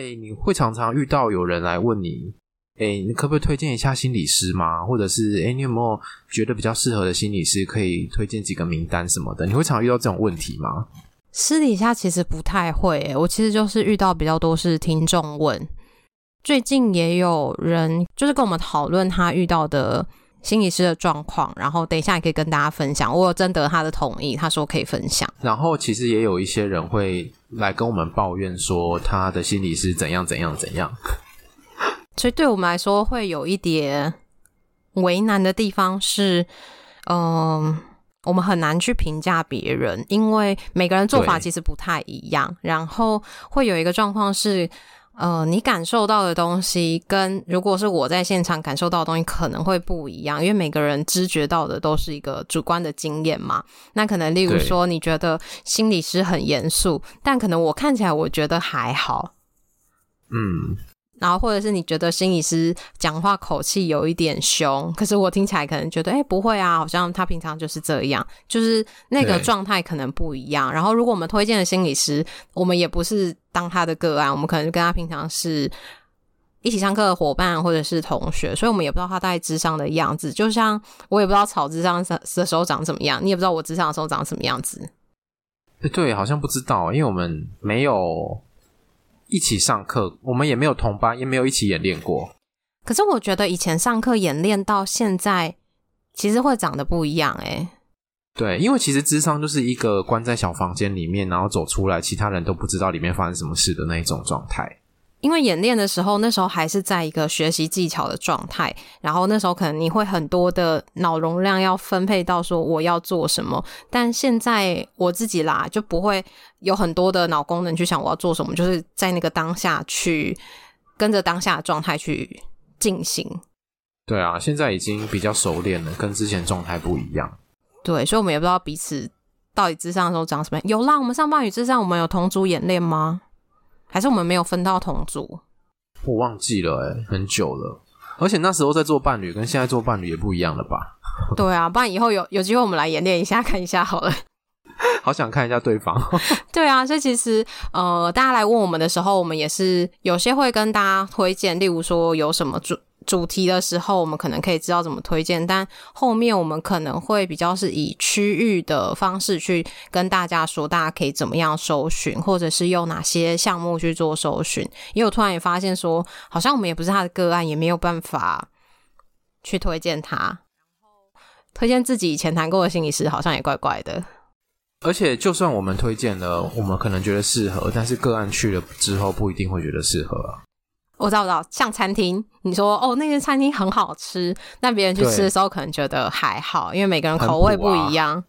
哎，你会常常遇到有人来问你，哎，你可不可以推荐一下心理师吗？或者是，哎，你有没有觉得比较适合的心理师，可以推荐几个名单什么的？你会常常遇到这种问题吗？私底下其实不太会，我其实就是遇到比较多是听众问。最近也有人就是跟我们讨论他遇到的心理师的状况，然后等一下也可以跟大家分享。我有征得他的同意，他说可以分享。然后其实也有一些人会来跟我们抱怨说他的心理是怎样怎样怎样。所以对我们来说会有一点为难的地方是，嗯、呃，我们很难去评价别人，因为每个人做法其实不太一样。然后会有一个状况是。呃，你感受到的东西跟如果是我在现场感受到的东西可能会不一样，因为每个人知觉到的都是一个主观的经验嘛。那可能例如说，你觉得心理师很严肃，但可能我看起来我觉得还好。嗯。然后，或者是你觉得心理师讲话口气有一点凶，可是我听起来可能觉得，哎，不会啊，好像他平常就是这样，就是那个状态可能不一样。然后，如果我们推荐的心理师，我们也不是当他的个案，我们可能跟他平常是一起上课的伙伴或者是同学，所以我们也不知道他在智商的样子。就像我也不知道草智商的时候长怎么样，你也不知道我智商的时候长什么样子。对，好像不知道，因为我们没有。一起上课，我们也没有同班，也没有一起演练过。可是我觉得以前上课演练到现在，其实会长得不一样诶。对，因为其实智商就是一个关在小房间里面，然后走出来，其他人都不知道里面发生什么事的那一种状态。因为演练的时候，那时候还是在一个学习技巧的状态，然后那时候可能你会很多的脑容量要分配到说我要做什么，但现在我自己啦就不会有很多的脑功能去想我要做什么，就是在那个当下去跟着当下的状态去进行。对啊，现在已经比较熟练了，跟之前状态不一样。对，所以我们也不知道彼此到底智商的时候长什么样。有啦，我们上半语智商，我们有同组演练吗？还是我们没有分到同组？我忘记了、欸，诶很久了。而且那时候在做伴侣，跟现在做伴侣也不一样了吧？对啊，不然以后有有机会我们来演练一下，看一下好了。好想看一下对方。对啊，所以其实呃，大家来问我们的时候，我们也是有些会跟大家推荐，例如说有什么主。主题的时候，我们可能可以知道怎么推荐，但后面我们可能会比较是以区域的方式去跟大家说，大家可以怎么样搜寻，或者是用哪些项目去做搜寻。因为我突然也发现说，好像我们也不是他的个案，也没有办法去推荐他，然后推荐自己以前谈过的心理师，好像也怪怪的。而且，就算我们推荐了，我们可能觉得适合，但是个案去了之后，不一定会觉得适合啊。我知道，我知道，像餐厅，你说哦，那间餐厅很好吃，那别人去吃的时候可能觉得还好，因为每个人口味不一样。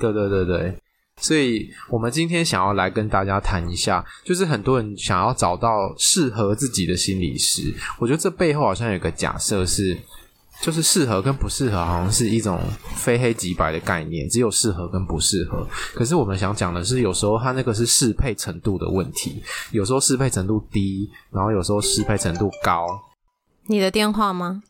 对对对对，所以我们今天想要来跟大家谈一下，就是很多人想要找到适合自己的心理师，我觉得这背后好像有个假设是。就是适合跟不适合，好像是一种非黑即白的概念，只有适合跟不适合。可是我们想讲的是，有时候它那个是适配程度的问题，有时候适配程度低，然后有时候适配程度高。你的电话吗？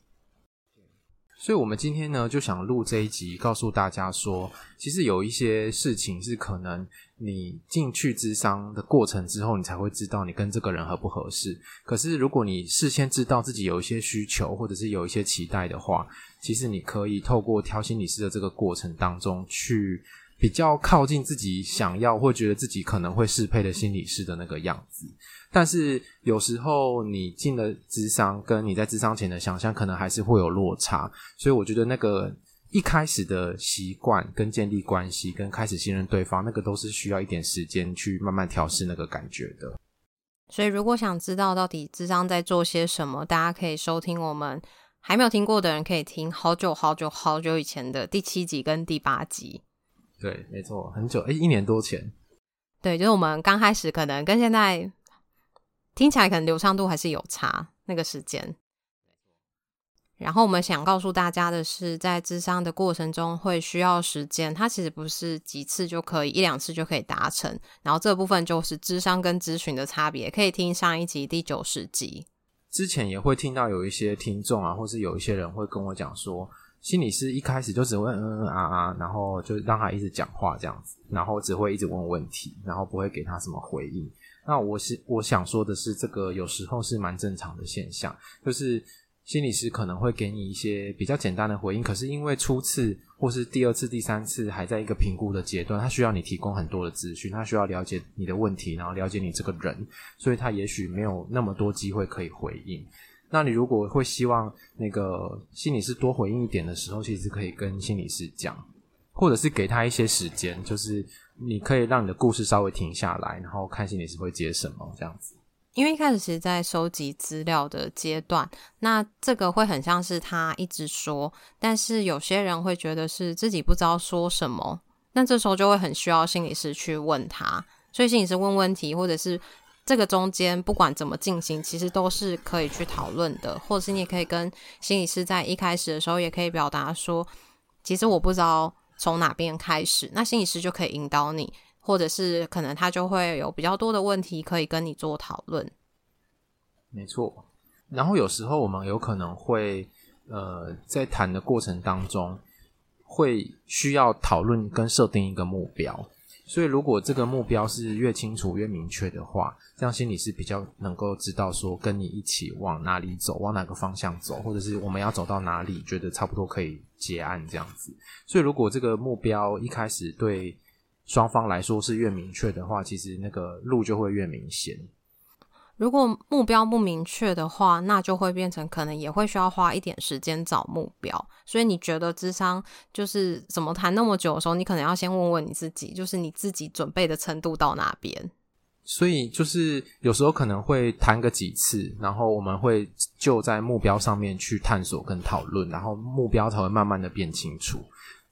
所以，我们今天呢，就想录这一集，告诉大家说，其实有一些事情是可能你进去咨商的过程之后，你才会知道你跟这个人合不合适。可是，如果你事先知道自己有一些需求，或者是有一些期待的话，其实你可以透过挑心理师的这个过程当中，去比较靠近自己想要或觉得自己可能会适配的心理师的那个样子。但是有时候你进了智商，跟你在智商前的想象可能还是会有落差，所以我觉得那个一开始的习惯跟建立关系，跟开始信任对方，那个都是需要一点时间去慢慢调试那个感觉的。所以如果想知道到底智商在做些什么，大家可以收听我们还没有听过的人可以听好久好久好久以前的第七集跟第八集。对，没错，很久，诶，一年多前。对，就是我们刚开始可能跟现在。听起来可能流畅度还是有差，那个时间。然后我们想告诉大家的是，在智商的过程中会需要时间，它其实不是几次就可以，一两次就可以达成。然后这部分就是智商跟咨询的差别，可以听上一集第九十集。之前也会听到有一些听众啊，或是有一些人会跟我讲说，心理师一开始就只会嗯嗯啊啊，然后就让他一直讲话这样子，然后只会一直问问题，然后不会给他什么回应。那我是我想说的是，这个有时候是蛮正常的现象，就是心理师可能会给你一些比较简单的回应，可是因为初次或是第二次、第三次还在一个评估的阶段，他需要你提供很多的资讯，他需要了解你的问题，然后了解你这个人，所以他也许没有那么多机会可以回应。那你如果会希望那个心理师多回应一点的时候，其实可以跟心理师讲，或者是给他一些时间，就是。你可以让你的故事稍微停下来，然后看心理师会接什么这样子。因为一开始其实在收集资料的阶段，那这个会很像是他一直说，但是有些人会觉得是自己不知道说什么，那这时候就会很需要心理师去问他。所以心理师问问题，或者是这个中间不管怎么进行，其实都是可以去讨论的，或者是你也可以跟心理师在一开始的时候也可以表达说，其实我不知道。从哪边开始，那心理师就可以引导你，或者是可能他就会有比较多的问题可以跟你做讨论。没错，然后有时候我们有可能会呃在谈的过程当中会需要讨论跟设定一个目标。所以，如果这个目标是越清楚越明确的话，这样心里是比较能够知道说跟你一起往哪里走，往哪个方向走，或者是我们要走到哪里，觉得差不多可以结案这样子。所以，如果这个目标一开始对双方来说是越明确的话，其实那个路就会越明显。如果目标不明确的话，那就会变成可能也会需要花一点时间找目标。所以你觉得智商就是怎么谈那么久的时候，你可能要先问问你自己，就是你自己准备的程度到哪边。所以就是有时候可能会谈个几次，然后我们会就在目标上面去探索跟讨论，然后目标才会慢慢的变清楚。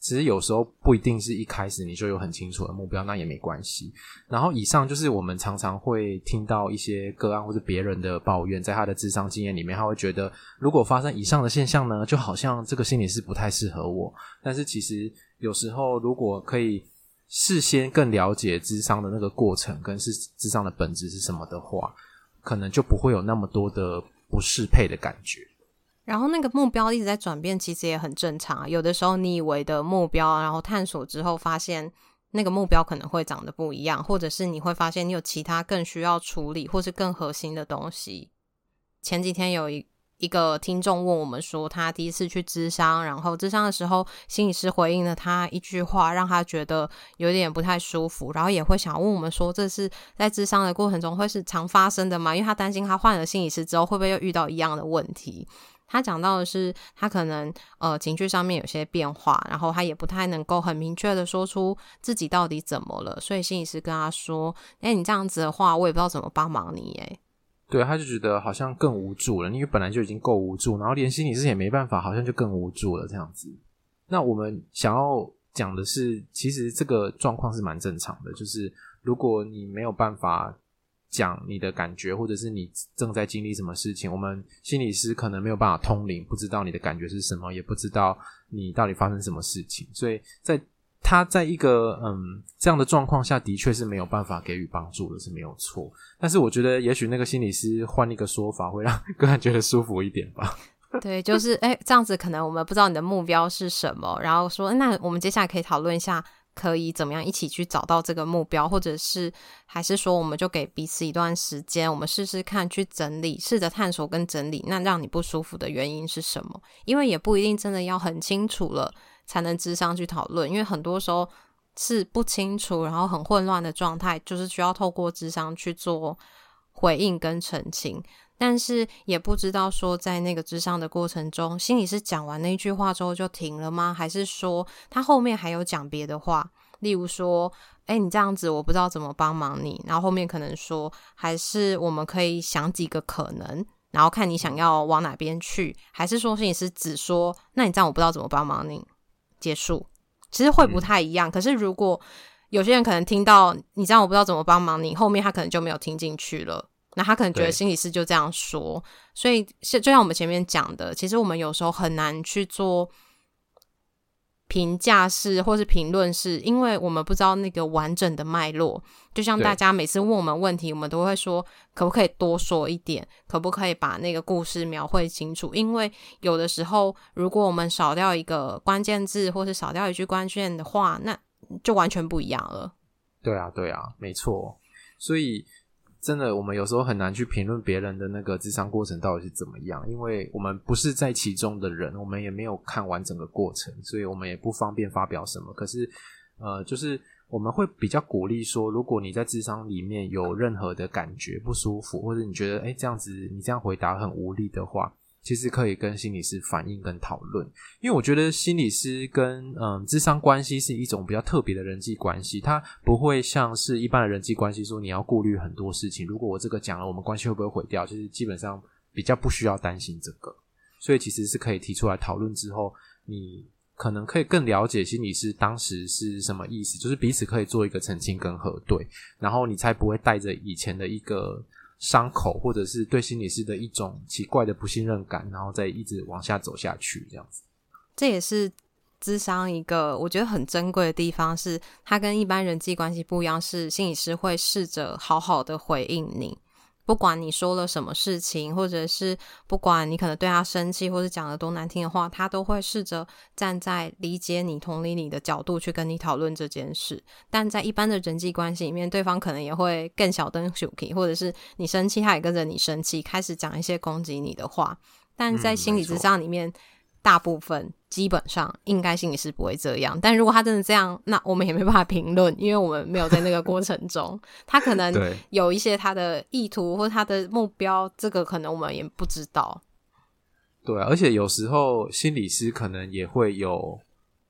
其实有时候不一定是一开始你就有很清楚的目标，那也没关系。然后以上就是我们常常会听到一些个案或者别人的抱怨，在他的智商经验里面，他会觉得如果发生以上的现象呢，就好像这个心理是不太适合我。但是其实有时候如果可以事先更了解智商的那个过程跟是智商的本质是什么的话，可能就不会有那么多的不适配的感觉。然后那个目标一直在转变，其实也很正常。有的时候你以为的目标，然后探索之后发现那个目标可能会长得不一样，或者是你会发现你有其他更需要处理或是更核心的东西。前几天有一一个听众问我们说，他第一次去咨商，然后咨商的时候，心理师回应了他一句话，让他觉得有点不太舒服，然后也会想问我们说，这是在咨商的过程中会是常发生的吗？因为他担心他换了心理师之后，会不会又遇到一样的问题。他讲到的是，他可能呃情绪上面有些变化，然后他也不太能够很明确的说出自己到底怎么了，所以心理师跟他说：“哎，你这样子的话，我也不知道怎么帮忙你。”哎，对，他就觉得好像更无助了，因为本来就已经够无助，然后连心理师也没办法，好像就更无助了这样子。那我们想要讲的是，其实这个状况是蛮正常的，就是如果你没有办法。讲你的感觉，或者是你正在经历什么事情，我们心理师可能没有办法通灵，不知道你的感觉是什么，也不知道你到底发生什么事情，所以在他在一个嗯这样的状况下的确是没有办法给予帮助的，是没有错。但是我觉得，也许那个心理师换一个说法，会让个人觉得舒服一点吧。对，就是哎，这样子可能我们不知道你的目标是什么，然后说那我们接下来可以讨论一下。可以怎么样一起去找到这个目标，或者是还是说，我们就给彼此一段时间，我们试试看去整理，试着探索跟整理，那让你不舒服的原因是什么？因为也不一定真的要很清楚了才能智商去讨论，因为很多时候是不清楚，然后很混乱的状态，就是需要透过智商去做回应跟澄清。但是也不知道说，在那个智商的过程中，心理师讲完那句话之后就停了吗？还是说他后面还有讲别的话？例如说，哎，你这样子我不知道怎么帮忙你。然后后面可能说，还是我们可以想几个可能，然后看你想要往哪边去。还是说心理师只说，那你这样我不知道怎么帮忙你，结束。其实会不太一样。嗯。可是如果有些人可能听到你这样我不知道怎么帮忙你，后面他可能就没有听进去了。那他可能觉得心理师就这样说，所以就像我们前面讲的，其实我们有时候很难去做评价式或是评论式，因为我们不知道那个完整的脉络。就像大家每次问我们问题，我们都会说可不可以多说一点，可不可以把那个故事描绘清楚？因为有的时候，如果我们少掉一个关键字，或是少掉一句关键的话，那就完全不一样了。对啊，对啊，没错。所以。真的，我们有时候很难去评论别人的那个智商过程到底是怎么样，因为我们不是在其中的人，我们也没有看完整个过程，所以我们也不方便发表什么。可是，呃，就是我们会比较鼓励说，如果你在智商里面有任何的感觉不舒服，或者你觉得诶这样子你这样回答很无力的话。其实可以跟心理师反映跟讨论，因为我觉得心理师跟嗯智商关系是一种比较特别的人际关系，它不会像是一般的人际关系说你要顾虑很多事情。如果我这个讲了，我们关系会不会毁掉？就是基本上比较不需要担心这个，所以其实是可以提出来讨论之后，你可能可以更了解心理师当时是什么意思，就是彼此可以做一个澄清跟核对，然后你才不会带着以前的一个。伤口，或者是对心理师的一种奇怪的不信任感，然后再一直往下走下去，这样子。这也是咨商一个我觉得很珍贵的地方，是它跟一般人际关系不一样，是心理师会试着好好的回应你。不管你说了什么事情，或者是不管你可能对他生气，或者讲了多难听的话，他都会试着站在理解你、同理你的角度去跟你讨论这件事。但在一般的人际关系里面，对方可能也会更小灯或者是你生气，他也跟着你生气，开始讲一些攻击你的话。但在心理咨商里面。嗯大部分基本上应该心理师不会这样，但如果他真的这样，那我们也没办法评论，因为我们没有在那个过程中，他可能 有一些他的意图或他的目标，这个可能我们也不知道。对啊，而且有时候心理师可能也会有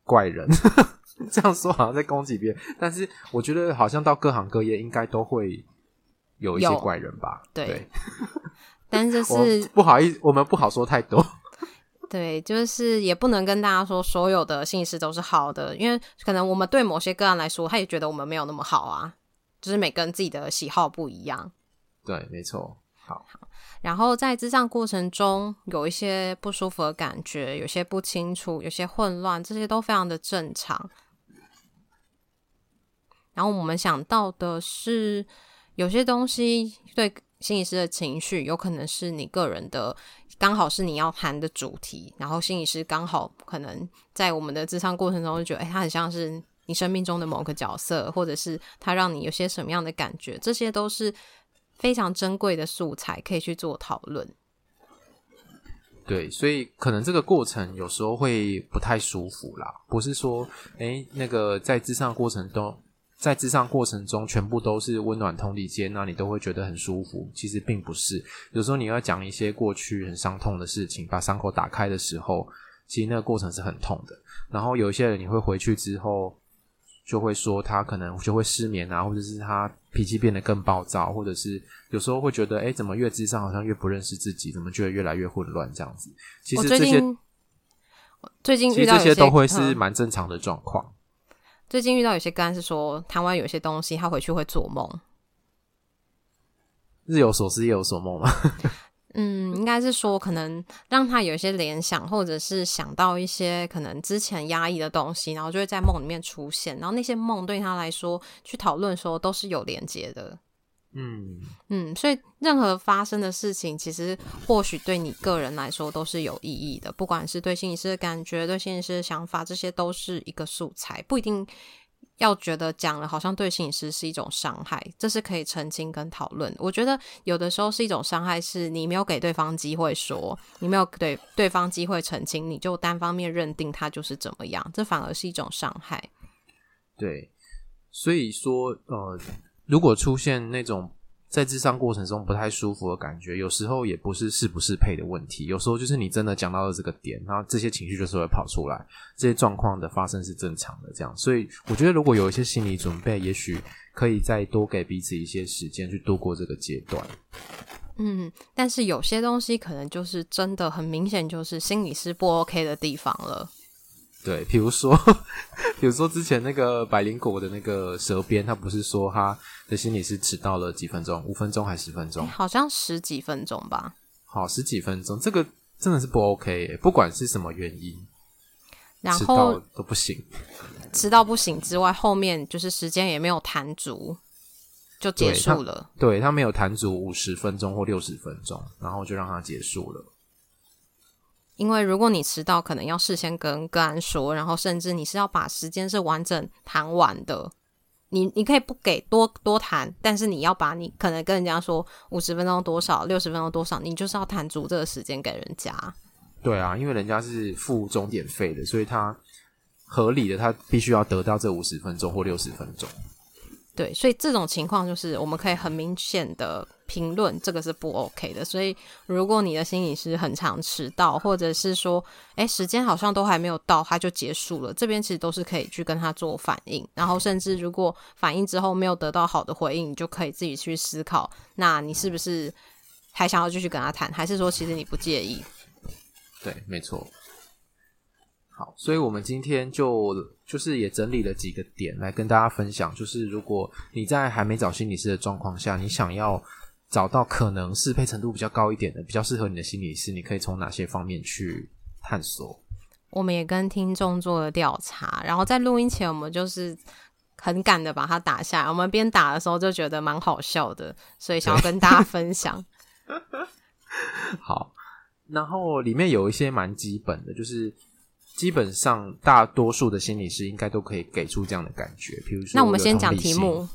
怪人，这样说好像在攻击别人，但是我觉得好像到各行各业应该都会有一些怪人吧？对，对但是是 不好意思，我们不好说太多。对，就是也不能跟大家说所有的心理师都是好的，因为可能我们对某些个案来说，他也觉得我们没有那么好啊。就是每个人自己的喜好不一样。对，没错。好，好。然后在咨障过程中，有一些不舒服的感觉，有些不清楚，有些混乱，这些都非常的正常。然后我们想到的是，有些东西对心理师的情绪，有可能是你个人的。刚好是你要谈的主题，然后心理师刚好可能在我们的咨商过程中就觉得，哎，他很像是你生命中的某个角色，或者是他让你有些什么样的感觉，这些都是非常珍贵的素材，可以去做讨论。对，所以可能这个过程有时候会不太舒服啦，不是说，哎，那个在咨商过程中。在咨商过程中，全部都是温暖同理间，那你都会觉得很舒服。其实并不是，有时候你要讲一些过去很伤痛的事情，把伤口打开的时候，其实那个过程是很痛的。然后有一些人，你会回去之后，就会说他可能就会失眠啊，或者是他脾气变得更暴躁，或者是有时候会觉得，哎，怎么越咨商好像越不认识自己，怎么觉得越来越混乱这样子。其实这些，最近其实这些都会是蛮正常的状况。最近遇到有些个案是说，台湾有些东西，他回去会做梦。日有所思，夜有所梦吗？嗯，应该是说，可能让他有一些联想，或者是想到一些可能之前压抑的东西，然后就会在梦里面出现。然后那些梦对他来说，去讨论说都是有连接的。嗯嗯，所以任何发生的事情，其实或许对你个人来说都是有意义的。不管是对心理师的感觉，对心理师的想法，这些都是一个素材，不一定要觉得讲了好像对心理师是一种伤害，这是可以澄清跟讨论。我觉得有的时候是一种伤害，是你没有给对方机会说，你没有给对方机会澄清，你就单方面认定他就是怎么样，这反而是一种伤害。对，所以说呃。如果出现那种在智商过程中不太舒服的感觉，有时候也不是适不适配的问题，有时候就是你真的讲到了这个点，然后这些情绪就是会跑出来，这些状况的发生是正常的。这样，所以我觉得如果有一些心理准备，也许可以再多给彼此一些时间去度过这个阶段。嗯，但是有些东西可能就是真的很明显，就是心理师不 OK 的地方了。对，比如说，比如说之前那个百灵果的那个蛇鞭，他不是说他的心理是迟到了几分钟，五分钟还是十分钟？好像十几分钟吧。好，十几分钟，这个真的是不 OK 耶，不管是什么原因，然后迟到都不行。迟到不行之外，后面就是时间也没有谈足，就结束了。对，他，对，他没有谈足五十分钟或六十分钟，然后就让他结束了。因为如果你迟到，可能要事先跟个案说，然后甚至你是要把时间是完整谈完的。你你可以不给多多谈，但是你要把你可能跟人家说五十分钟多少，六十分钟多少，你就是要谈足这个时间给人家。对啊，因为人家是付钟点费的，所以他合理的，他必须要得到这五十分钟或六十分钟。对，所以这种情况就是我们可以很明显的评论，这个是不 OK 的。所以如果你的心理师很常迟到，或者是说，诶，时间好像都还没有到，他就结束了，这边其实都是可以去跟他做反应。然后甚至如果反应之后没有得到好的回应，你就可以自己去思考，那你是不是还想要继续跟他谈，还是说其实你不介意？对，没错。好，所以我们今天就就是也整理了几个点来跟大家分享，就是如果你在还没找心理师的状况下，你想要找到可能适配程度比较高一点的、比较适合你的心理师，你可以从哪些方面去探索？我们也跟听众做了调查，然后在录音前，我们就是很赶的把它打下来。我们边打的时候就觉得蛮好笑的，所以想要跟大家分享。好，然后里面有一些蛮基本的，就是。基本上，大多数的心理师应该都可以给出这样的感觉。比如说，那我们先讲题目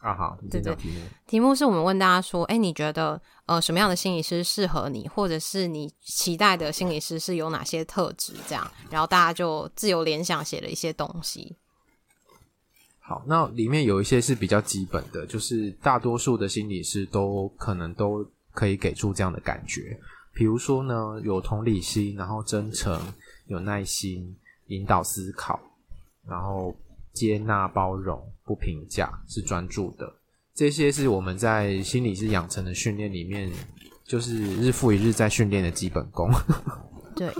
啊，好，你先讲题目。题目是我们问大家说，哎，你觉得呃什么样的心理师适合你，或者是你期待的心理师是有哪些特质？这样，然后大家就自由联想写了一些东西。好，那里面有一些是比较基本的，就是大多数的心理师都可能都可以给出这样的感觉。比如说呢，有同理心，然后真诚。有耐心，引导思考，然后接纳、包容、不评价，是专注的。这些是我们在心理师养成的训练里面，就是日复一日在训练的基本功。对，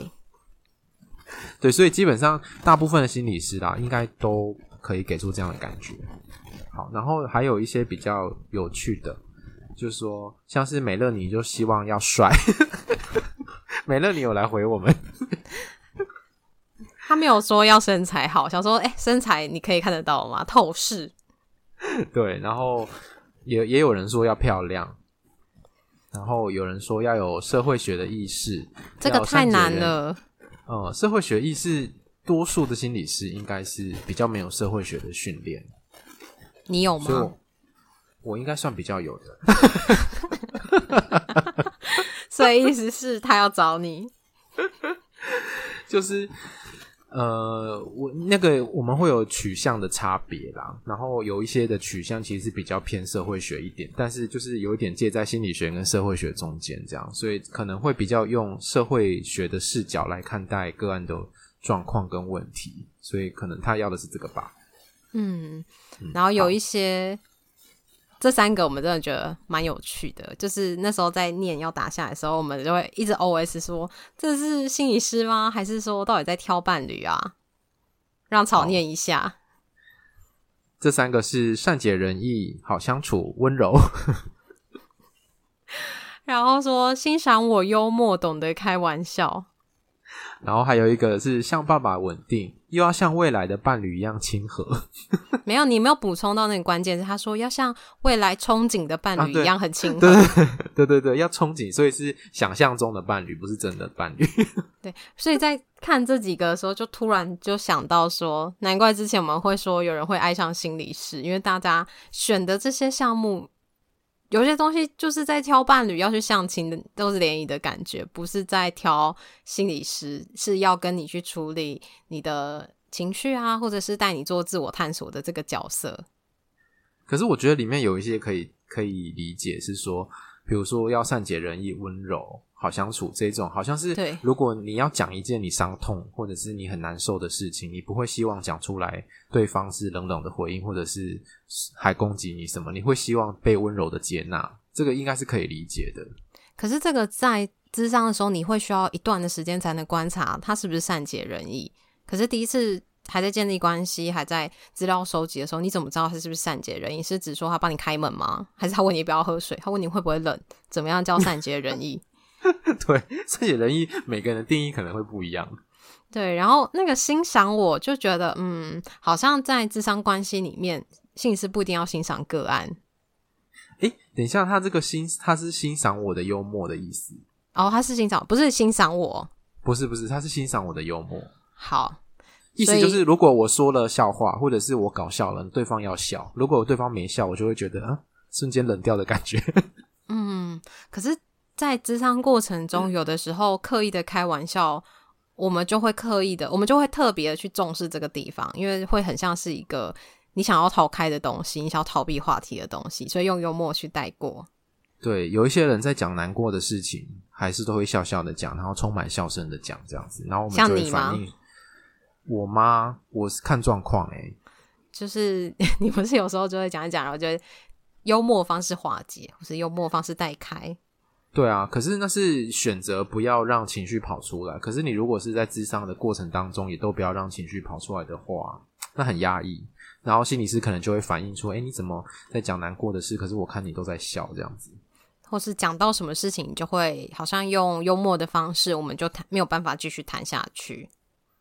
对，所以基本上大部分的心理师啦，应该都可以给出这样的感觉。好，然后还有一些比较有趣的，就是说，像是美乐妮就希望要帅。美乐妮有来回我们。他没有说要身材好，想说，哎、欸，身材你可以看得到吗？透视。对，然后也也有人说要漂亮，然后有人说要有社会学的意识，这个太难了。呃、嗯，社会学意识，多数的心理师应该是比较没有社会学的训练。你有吗？我应该算比较有的。所以意思是他要找你，就是。呃，我那个我们会有取向的差别啦，然后有一些的取向其实是比较偏社会学一点，但是就是有一点介在心理学跟社会学中间这样，所以可能会比较用社会学的视角来看待个案的状况跟问题，所以可能他要的是这个吧。嗯，然后有一些。这三个我们真的觉得蛮有趣的，就是那时候在念要打下来的时候，我们就会一直 OS 说：“这是心理师吗？还是说到底在挑伴侣啊？”让草念一下。这三个是善解人意、好相处、温柔。然后说欣赏我幽默、懂得开玩笑。然后还有一个是像爸爸稳定，又要像未来的伴侣一样亲和。没有，你没有补充到那个关键是，他说要像未来憧憬的伴侣一样很亲和。对、啊、对对对，要憧憬，所以是想象中的伴侣，不是真的伴侣。对，所以在看这几个的时候，就突然就想到说，难怪之前我们会说有人会爱上心理师，因为大家选的这些项目。有些东西就是在挑伴侣要去相亲的，都是联谊的感觉，不是在挑心理师，是要跟你去处理你的情绪啊，或者是带你做自我探索的这个角色。可是我觉得里面有一些可以可以理解，是说，比如说要善解人意、温柔。好相处这种好像是，如果你要讲一件你伤痛或者是你很难受的事情，你不会希望讲出来，对方是冷冷的回应，或者是还攻击你什么？你会希望被温柔的接纳，这个应该是可以理解的。可是这个在咨商的时候，你会需要一段的时间才能观察他是不是善解人意。可是第一次还在建立关系，还在资料收集的时候，你怎么知道他是不是善解人意？是指说他帮你开门吗？还是他问你不要喝水？他问你会不会冷？怎么样叫善解人意？对，善解人意，每个人的定义可能会不一样。对，然后那个欣赏，我就觉得，嗯，好像在智商关系里面，性是不一定要欣赏个案。诶，等一下，他这个欣，他是欣赏我的幽默的意思。哦，他是欣赏，不是欣赏我。不是，不是，他是欣赏我的幽默。好，意思就是，如果我说了笑话，或者是我搞笑了，对方要笑。如果对方没笑，我就会觉得，啊，瞬间冷掉的感觉。嗯，可是，在咨商过程中，有的时候刻意的开玩笑，我们就会刻意的，我们就会特别的去重视这个地方，因为会很像是一个你想要逃开的东西，你想要逃避话题的东西，所以用幽默去带过。对，有一些人在讲难过的事情，还是都会笑笑的讲，然后充满笑声的讲这样子，然后我们就会反应。我妈？我是看状况哎，就是 你不是有时候就会讲一讲，然后就幽默方式化解，或是幽默方式带开。对啊，可是那是选择不要让情绪跑出来。可是你如果是在智商的过程当中，也都不要让情绪跑出来的话，那很压抑。然后心理师可能就会反映出：哎，你怎么在讲难过的事？可是我看你都在笑这样子。或是讲到什么事情，你就会好像用幽默的方式，我们就谈没有办法继续谈下去。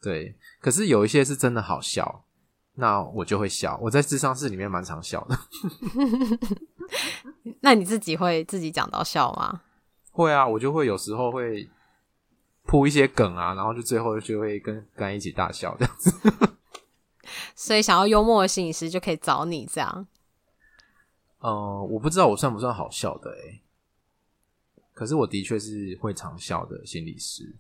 对，可是有一些是真的好笑，那我就会笑。我在智商室里面蛮常笑的。那你自己会自己讲到笑吗？会啊，我就会有时候会铺一些梗啊，然后就最后就会跟跟一起大笑这样子。所以想要幽默的心理师就可以找你这样。嗯、呃，我不知道我算不算好笑的欸，可是我的确是会常笑的心理师。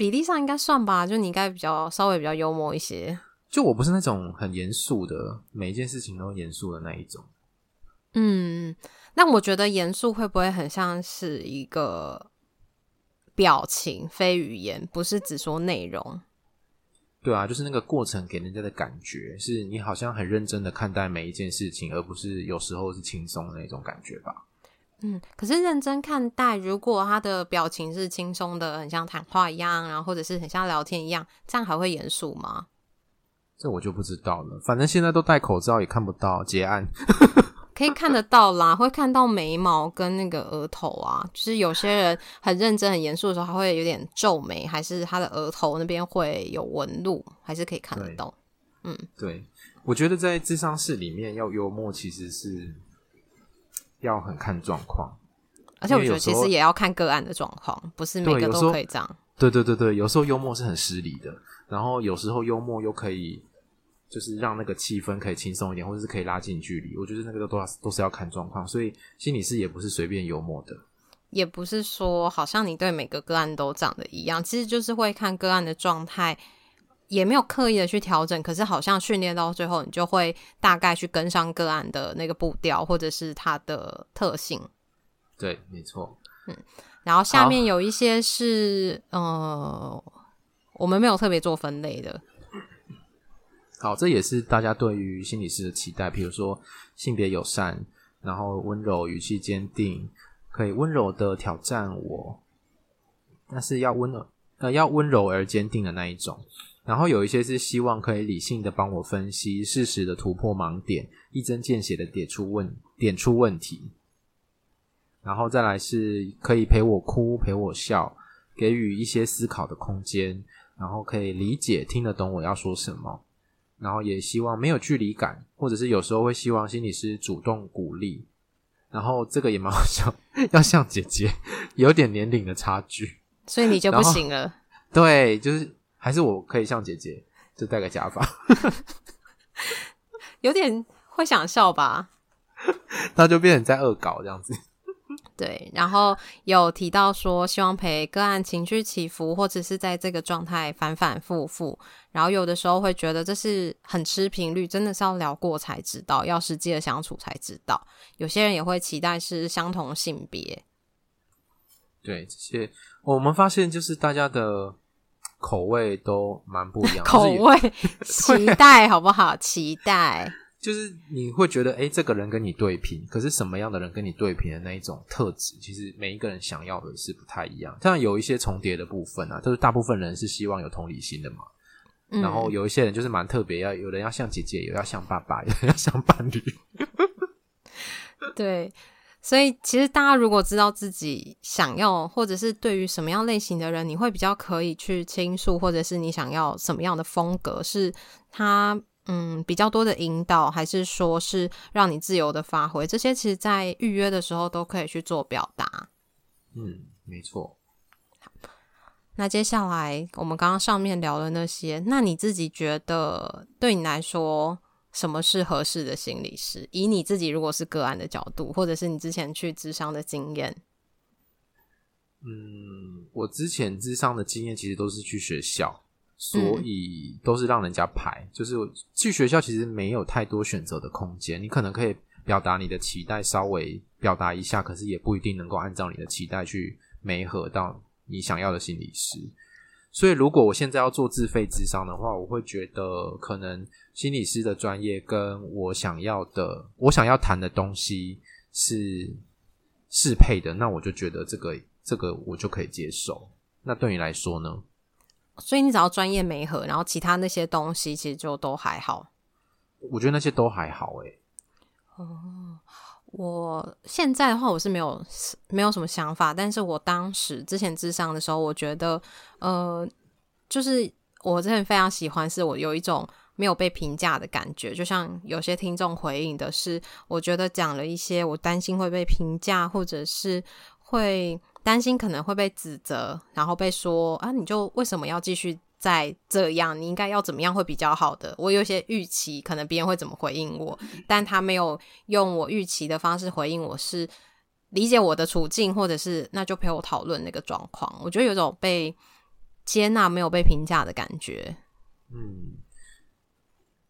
比例上应该算吧，就你应该比较稍微比较幽默一些。就我不是那种很严肃的，每一件事情都严肃的那一种。嗯，那我觉得严肃会不会很像是一个表情，非语言，不是只说内容？对啊，就是那个过程给人家的感觉，是你好像很认真的看待每一件事情，而不是有时候是轻松的那种感觉吧。嗯，可是认真看待，如果他的表情是轻松的，很像谈话一样，然后或者是很像聊天一样，这样还会严肃吗？这我就不知道了。反正现在都戴口罩，也看不到结案。可以看得到啦，会看到眉毛跟那个额头啊。就是有些人很认真、很严肃的时候，他会有点皱眉，还是他的额头那边会有纹路，还是可以看得到。嗯，对，我觉得在智商室里面要幽默，其实是。要很看状况，而且我觉得其实也要看个案的状况，不是每个都可以这样。对对对对，有时候幽默是很失礼的，然后有时候幽默又可以，就是让那个气氛可以轻松一点，或者是可以拉近距离。我觉得那个都都是要看状况，所以心理师也不是随便幽默的，也不是说好像你对每个个案都长得一样，其实就是会看个案的状态。也没有刻意的去调整，可是好像训练到最后，你就会大概去跟上个案的那个步调，或者是它的特性。对，没错。嗯，然后下面有一些是，呃，我们没有特别做分类的。好，这也是大家对于心理师的期待，比如说性别友善，然后温柔，语气坚定，可以温柔的挑战我，但是要温柔呃要温柔而坚定的那一种。然后有一些是希望可以理性的帮我分析，适时的突破盲点，一针见血的点出问点出问题。然后再来是可以陪我哭，陪我笑，给予一些思考的空间，然后可以理解听得懂我要说什么。然后也希望没有距离感，或者是有时候会希望心理师主动鼓励。然后这个也蛮好笑，要像姐姐，有点年龄的差距，所以你就不行了。对，就是。还是我可以像姐姐，就戴个假发，有点会想笑吧？那就变成在恶搞这样子。对，然后有提到说，希望陪个案情绪起伏，或者是在这个状态反反复复。然后有的时候会觉得这是很吃频率，真的是要聊过才知道，要实际的相处才知道。有些人也会期待是相同性别。对，这些我们发现就是大家的。口味都蛮不一样，口味 期待好不好？期待就是你会觉得，哎，这个人跟你对频，可是什么样的人跟你对频的那一种特质，其实每一个人想要的是不太一样。像有一些重叠的部分啊，就是大部分人是希望有同理心的嘛。嗯、然后有一些人就是蛮特别，要有人要像姐姐，有要像爸爸，有人要像伴侣。对。所以，其实大家如果知道自己想要，或者是对于什么样类型的人，你会比较可以去倾诉，或者是你想要什么样的风格，是他嗯比较多的引导，还是说是让你自由的发挥？这些其实，在预约的时候都可以去做表达。嗯，没错。那接下来我们刚刚上面聊的那些，那你自己觉得对你来说，什么是合适的心理师？以你自己如果是个案的角度，或者是你之前去咨商的经验。嗯，我之前咨商的经验其实都是去学校，所以都是让人家排。嗯、就是去学校其实没有太多选择的空间，你可能可以表达你的期待，稍微表达一下，可是也不一定能够按照你的期待去媒合到你想要的心理师。所以如果我现在要做自费智商的话，我会觉得可能心理师的专业跟我想要的，我想要谈的东西是适配的，那我就觉得这个。这个我就可以接受。那对你来说呢？所以你只要专业没合，然后其他那些东西其实就都还好。我觉得那些都还好诶。哦，我现在的话我是没有没有什么想法，但是我当时之前咨商的时候，我觉得呃，就是我真的非常喜欢，是我有一种没有被评价的感觉。就像有些听众回应的是，我觉得讲了一些我担心会被评价，或者是会。担心可能会被指责，然后被说啊，你就为什么要继续再这样？你应该要怎么样会比较好的？我有些预期，可能别人会怎么回应我，但他没有用我预期的方式回应我，是理解我的处境，或者是那就陪我讨论那个状况。我觉得有种被接纳、没有被评价的感觉。嗯，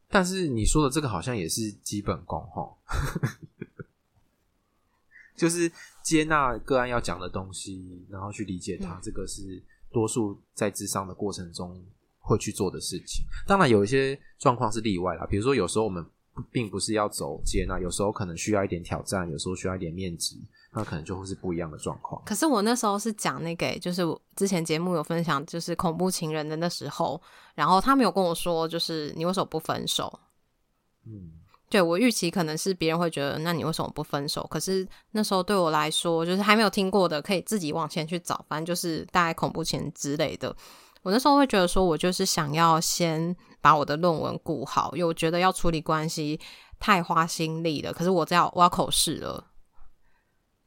但是你说的这个好像也是基本功哈，就是。接纳个案要讲的东西，然后去理解他，嗯、这个是多数在智商的过程中会去做的事情。当然，有一些状况是例外啦，比如说有时候我们并不是要走接纳，有时候可能需要一点挑战，有时候需要一点面子，那可能就会是不一样的状况。可是我那时候是讲那个，就是我之前节目有分享，就是恐怖情人的那时候，然后他没有跟我说，就是你为什么不分手？嗯。对，我预期可能是别人会觉得，那你为什么不分手？可是那时候对我来说，就是还没有听过的，可以自己往前去找，反正就是大概恐怖前之类的。我那时候会觉得说，我就是想要先把我的论文顾好，因为我觉得要处理关系太花心力了。可是我这样我要口试了，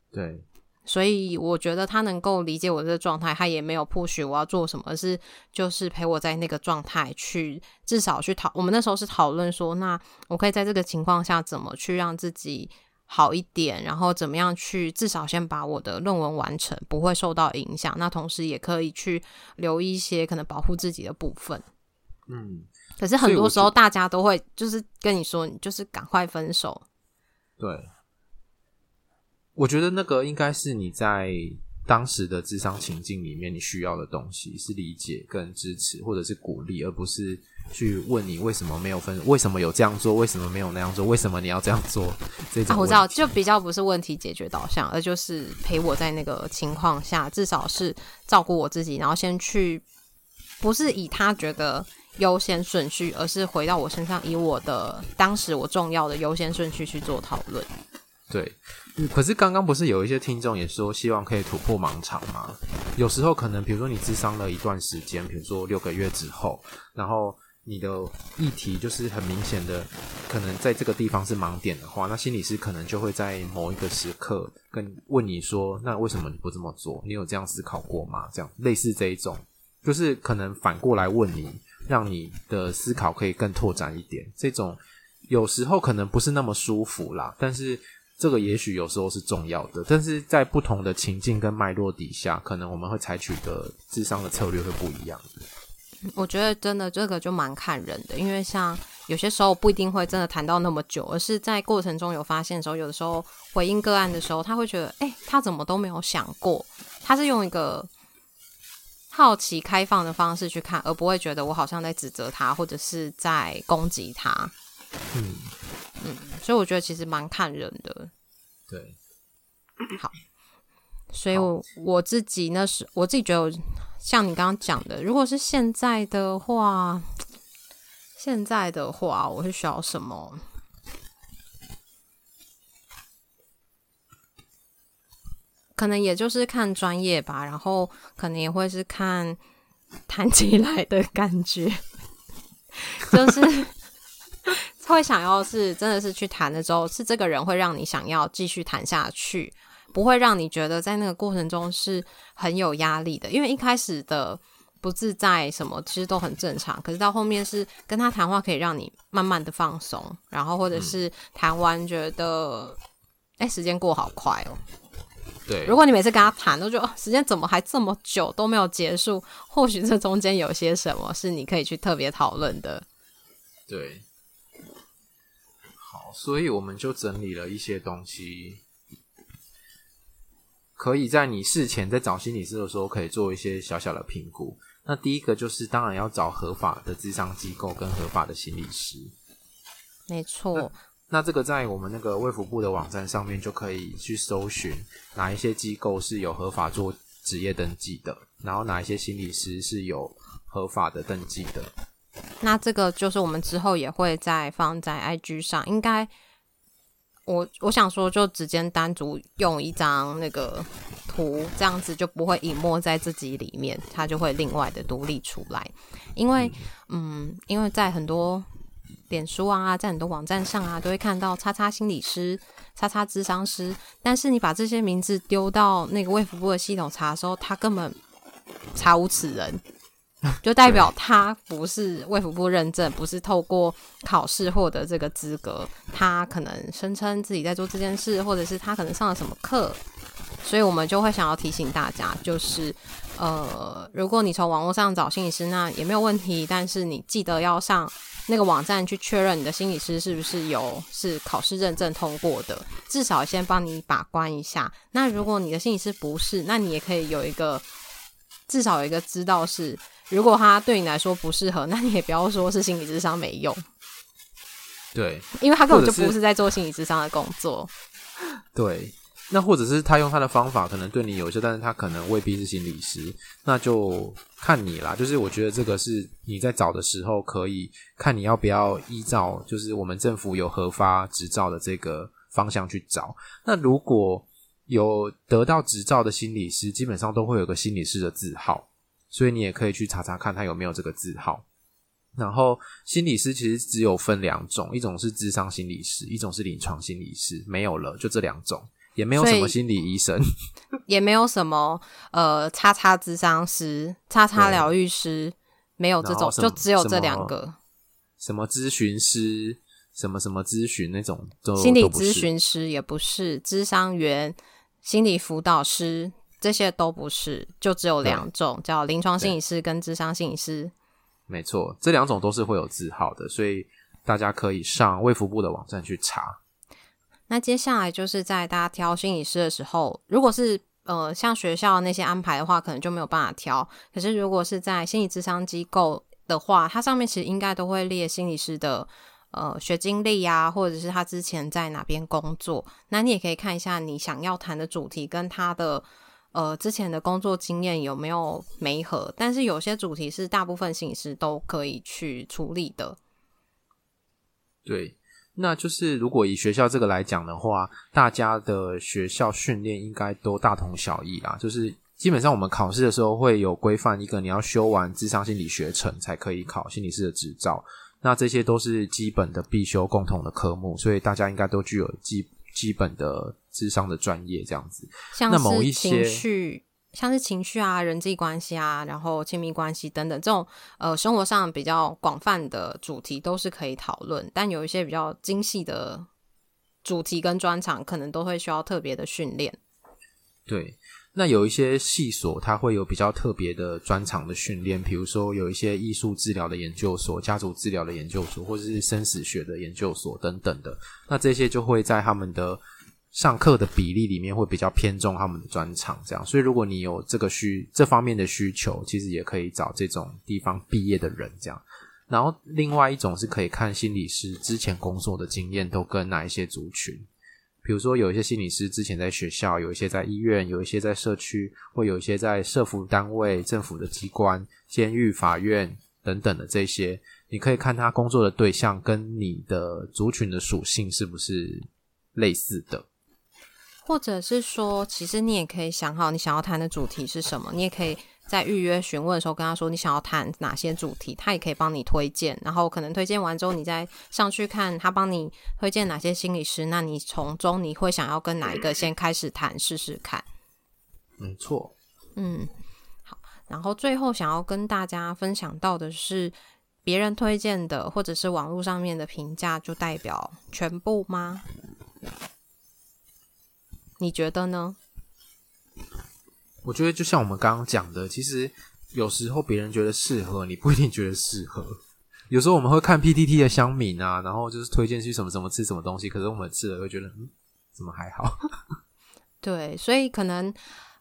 对。所以我觉得他能够理解我这个状态，他也没有 push 我要做什么，而是就是陪我在那个状态去，至少去讨。我们那时候是讨论说，那我可以在这个情况下怎么去让自己好一点，然后怎么样去至少先把我的论文完成，不会受到影响。那同时也可以去留一些可能保护自己的部分。嗯，可是很多时候大家都会就是跟你说，你就是赶快分手。对。我觉得那个应该是你在当时的智商情境里面，你需要的东西是理解跟支持，或者是鼓励，而不是去问你为什么没有分，为什么有这样做，为什么没有那样做，为什么你要这样做？这种、啊、我知道，就比较不是问题解决导向，而就是陪我在那个情况下，至少是照顾我自己，然后先去，不是以他觉得优先顺序，而是回到我身上，以我的当时我重要的优先顺序去做讨论。对。可是刚刚不是有一些听众也说希望可以突破盲场吗？有时候可能，比如说你咨商了一段时间，比如说六个月之后，然后你的议题就是很明显的，可能在这个地方是盲点的话，那心理师可能就会在某一个时刻跟问你说：“那为什么你不这么做？你有这样思考过吗？”这样类似这一种，就是可能反过来问你，让你的思考可以更拓展一点。这种有时候可能不是那么舒服啦，但是。这个也许有时候是重要的，但是在不同的情境跟脉络底下，可能我们会采取的智商的策略会不一样。我觉得真的这个就蛮看人的，因为像有些时候不一定会真的谈到那么久，而是在过程中有发现的时候，有的时候回应个案的时候，他会觉得，哎，他怎么都没有想过，他是用一个好奇开放的方式去看，而不会觉得我好像在指责他，或者是在攻击他。嗯。嗯，所以我觉得其实蛮看人的。对，好，所以我我自己那时，我自己觉得，像你刚刚讲的，如果是现在的话，现在的话，我是需要什么？可能也就是看专业吧，然后可能也会是看谈起来的感觉，就是。会想要是真的是去谈的时候，是这个人会让你想要继续谈下去，不会让你觉得在那个过程中是很有压力的，因为一开始的不自在什么其实都很正常，可是到后面是跟他谈话可以让你慢慢的放松，然后或者是谈完觉得，哎、嗯，时间过好快哦。对，如果你每次跟他谈都觉得哦时间怎么还这么久都没有结束，或许这中间有些什么是你可以去特别讨论的。对。所以我们就整理了一些东西，可以在你事前在找心理师的时候，可以做一些小小的评估。那第一个就是，当然要找合法的智商机构跟合法的心理师。没错。那这个在我们那个卫福部的网站上面就可以去搜寻哪一些机构是有合法做职业登记的，然后哪一些心理师是有合法的登记的。那这个就是我们之后也会再放在 IG 上，应该我我想说，就直接单独用一张那个图，这样子就不会隐没在自己里面，它就会另外的独立出来。因为，嗯，因为在很多脸书啊，在很多网站上啊，都会看到“叉叉心理师”“叉叉智商师”，但是你把这些名字丢到那个卫福部的系统查的时候，他根本查无此人。就代表他不是卫福部认证，不是透过考试获得这个资格，他可能声称自己在做这件事，或者是他可能上了什么课，所以我们就会想要提醒大家，就是呃，如果你从网络上找心理师，那也没有问题，但是你记得要上那个网站去确认你的心理师是不是有是考试认证通过的，至少先帮你把关一下。那如果你的心理师不是，那你也可以有一个至少有一个知道是。如果他对你来说不适合，那你也不要说是心理智商没用。对，因为他根本就不是在做心理智商的工作。对，那或者是他用他的方法可能对你有效，但是他可能未必是心理师，那就看你啦。就是我觉得这个是你在找的时候，可以看你要不要依照就是我们政府有核发执照的这个方向去找。那如果有得到执照的心理师，基本上都会有个心理师的字号。所以你也可以去查查看他有没有这个字号。然后心理师其实只有分两种，一种是智商心理师，一种是临床心理师，没有了，就这两种，也没有什么心理医生，也没有什么呃叉叉智商师、叉叉疗愈师，没有这种，就只有这两个。什么咨询师，什么什么咨询那种都，心理咨询师也不是，智商员、心理辅导师。这些都不是，就只有两种，叫临床心理师跟智商心理师。没错，这两种都是会有字号的，所以大家可以上卫福部的网站去查。那接下来就是在大家挑心理师的时候，如果是呃像学校那些安排的话，可能就没有办法挑。可是如果是在心理咨商机构的话，它上面其实应该都会列心理师的呃学经历呀，或者是他之前在哪边工作。那你也可以看一下你想要谈的主题跟他的。呃，之前的工作经验有没有没合？但是有些主题是大部分心理师都可以去处理的。对，那就是如果以学校这个来讲的话，大家的学校训练应该都大同小异啦。就是基本上我们考试的时候会有规范，一个你要修完智商心理学程才可以考心理师的执照。那这些都是基本的必修共同的科目，所以大家应该都具有基基本的。智商的专业这样子，像是情绪，像是情绪啊、人际关系啊，然后亲密关系等等这种呃生活上比较广泛的主题都是可以讨论，但有一些比较精细的主题跟专场，可能都会需要特别的训练。对，那有一些系所，它会有比较特别的专长的训练，比如说有一些艺术治疗的研究所、家族治疗的研究所，或者是生死学的研究所等等的，那这些就会在他们的。上课的比例里面会比较偏重他们的专长，这样，所以如果你有这个需这方面的需求，其实也可以找这种地方毕业的人这样。然后另外一种是可以看心理师之前工作的经验都跟哪一些族群，比如说有一些心理师之前在学校，有一些在医院，有一些在社区，或有一些在社福单位、政府的机关、监狱、法院等等的这些，你可以看他工作的对象跟你的族群的属性是不是类似的。或者是说，其实你也可以想好你想要谈的主题是什么，你也可以在预约询问的时候跟他说你想要谈哪些主题，他也可以帮你推荐。然后可能推荐完之后，你再上去看他帮你推荐哪些心理师，那你从中你会想要跟哪一个先开始谈试试看？没错，嗯，好。然后最后想要跟大家分享到的是，别人推荐的或者是网络上面的评价就代表全部吗？你觉得呢？我觉得就像我们刚刚讲的，其实有时候别人觉得适合，你不一定觉得适合。有时候我们会看 PTT 的乡民啊，然后就是推荐去什么什么吃什么东西，可是我们吃了会觉得，嗯，怎么还好？对，所以可能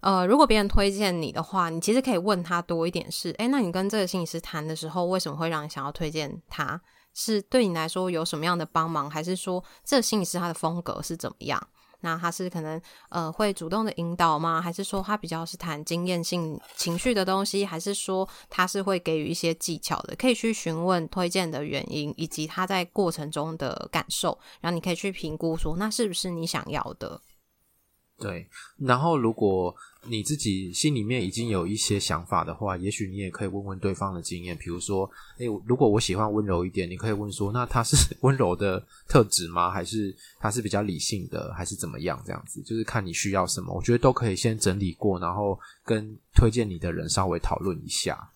呃，如果别人推荐你的话，你其实可以问他多一点是，诶，那你跟这个心理师谈的时候，为什么会让你想要推荐他？是对你来说有什么样的帮忙，还是说这个心理师他的风格是怎么样？那他是可能呃会主动的引导吗？还是说他比较是谈经验性情绪的东西？还是说他是会给予一些技巧的？可以去询问推荐的原因，以及他在过程中的感受，然后你可以去评估说那是不是你想要的。对，然后如果你自己心里面已经有一些想法的话，也许你也可以问问对方的经验。比如说，诶，如果我喜欢温柔一点，你可以问说，那他是温柔的特质吗？还是他是比较理性的，还是怎么样？这样子就是看你需要什么，我觉得都可以先整理过，然后跟推荐你的人稍微讨论一下。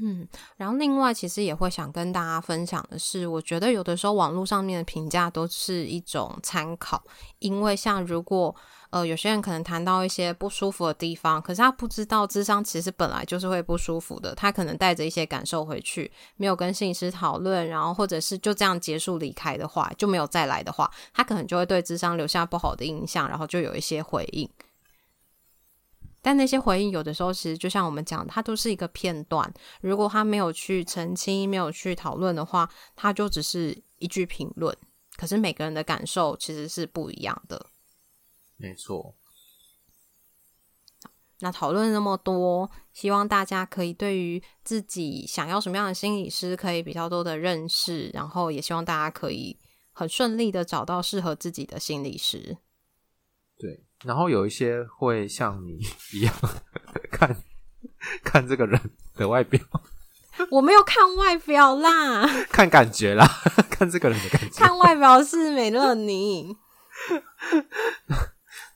嗯，然后另外其实也会想跟大家分享的是，我觉得有的时候网络上面的评价都是一种参考，因为像如果呃有些人可能谈到一些不舒服的地方，可是他不知道智商其实本来就是会不舒服的，他可能带着一些感受回去，没有跟心理师讨论，然后或者是就这样结束离开的话，就没有再来的话，他可能就会对智商留下不好的印象，然后就有一些回应。但那些回应有的时候，其实就像我们讲，它都是一个片段。如果他没有去澄清、没有去讨论的话，它就只是一句评论。可是每个人的感受其实是不一样的。没错。那讨论那么多，希望大家可以对于自己想要什么样的心理师，可以比较多的认识。然后也希望大家可以很顺利的找到适合自己的心理师。对。然后有一些会像你一样 看看这个人的外表，我没有看外表啦，看感觉啦，看这个人的感觉。看外表是美乐妮，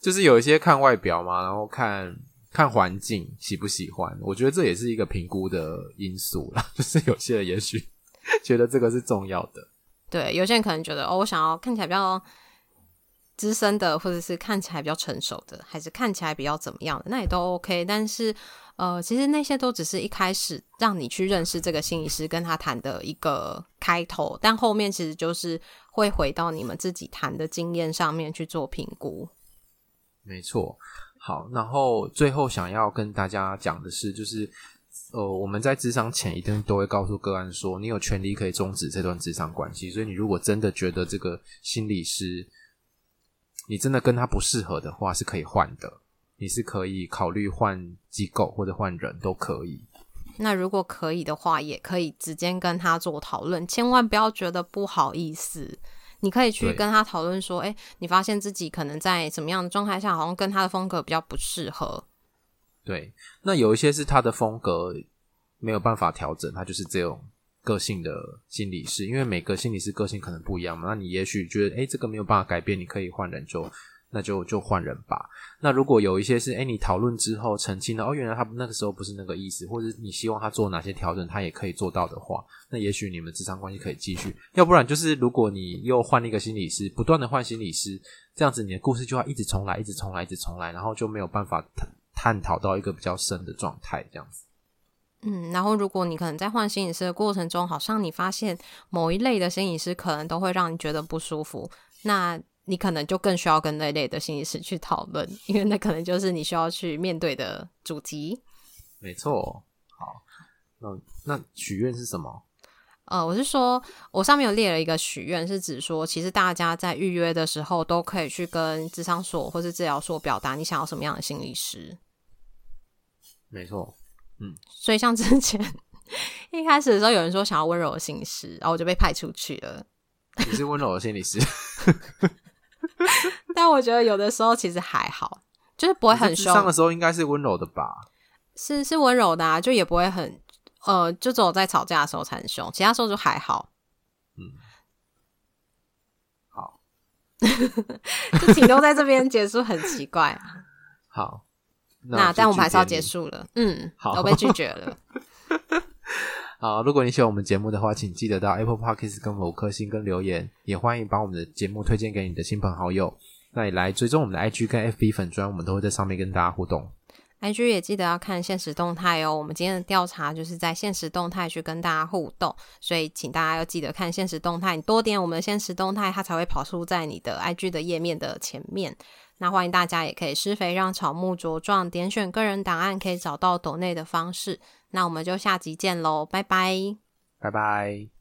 就是有一些看外表嘛，然后看看环境喜不喜欢，我觉得这也是一个评估的因素啦。就是有些人也许 觉得这个是重要的，对，有些人可能觉得哦，我想要看起来比较。资深的，或者是看起来比较成熟的，还是看起来比较怎么样的，那也都 OK。但是，呃，其实那些都只是一开始让你去认识这个心理师，跟他谈的一个开头。但后面其实就是会回到你们自己谈的经验上面去做评估。没错。好，然后最后想要跟大家讲的是，就是呃，我们在咨商前一定都会告诉个案说，你有权利可以终止这段咨商关系。所以，你如果真的觉得这个心理师，你真的跟他不适合的话，是可以换的。你是可以考虑换机构或者换人都可以。那如果可以的话，也可以直接跟他做讨论，千万不要觉得不好意思。你可以去跟他讨论说：“诶，你发现自己可能在什么样的状态下，好像跟他的风格比较不适合。”对，那有一些是他的风格没有办法调整，他就是这种。个性的心理师，因为每个心理师个性可能不一样嘛，那你也许觉得，诶，这个没有办法改变，你可以换人就，就那就就换人吧。那如果有一些是，诶，你讨论之后澄清了，哦，原来他那个时候不是那个意思，或者你希望他做哪些调整，他也可以做到的话，那也许你们咨商关系可以继续。要不然就是，如果你又换了一个心理师，不断的换心理师，这样子你的故事就要一直重来，一直重来，一直重来，然后就没有办法探讨到一个比较深的状态，这样子。嗯，然后如果你可能在换心理师的过程中，好像你发现某一类的心理师可能都会让你觉得不舒服，那你可能就更需要跟那类的心理师去讨论，因为那可能就是你需要去面对的主题。没错，好，那那许愿是什么？呃，我是说，我上面有列了一个许愿，是指说，其实大家在预约的时候都可以去跟智商所或是治疗所表达你想要什么样的心理师。没错。嗯，所以像之前一开始的时候，有人说想要温柔的心理师，然后我就被派出去了。你是温柔的心理师，但我觉得有的时候其实还好，就是不会很凶。上的时候应该是温柔的吧？是是温柔的啊，就也不会很呃，就只有在吵架的时候才很凶，其他时候就还好。嗯，好，就停留在这边结束很奇怪。好，那，那但我们还是要结束了。嗯，好，都被拒绝了。好，如果你喜欢我们节目的话，请记得到 Apple Podcast 跟五颗星跟留言，也欢迎把我们的节目推荐给你的亲朋好友。那你来追踪我们的 IG 跟 FB 粉专，我们都会在上面跟大家互动。IG 也记得要看限时动态哦。我们今天的调查就是在限时动态去跟大家互动，所以请大家要记得看限时动态，你多点我们的限时动态，它才会跑出在你的 IG 的页面的前面。那欢迎大家也可以施肥让草木茁壮，点选个人档案可以找到抖内的方式。那我们就下集见喽，拜拜，拜拜。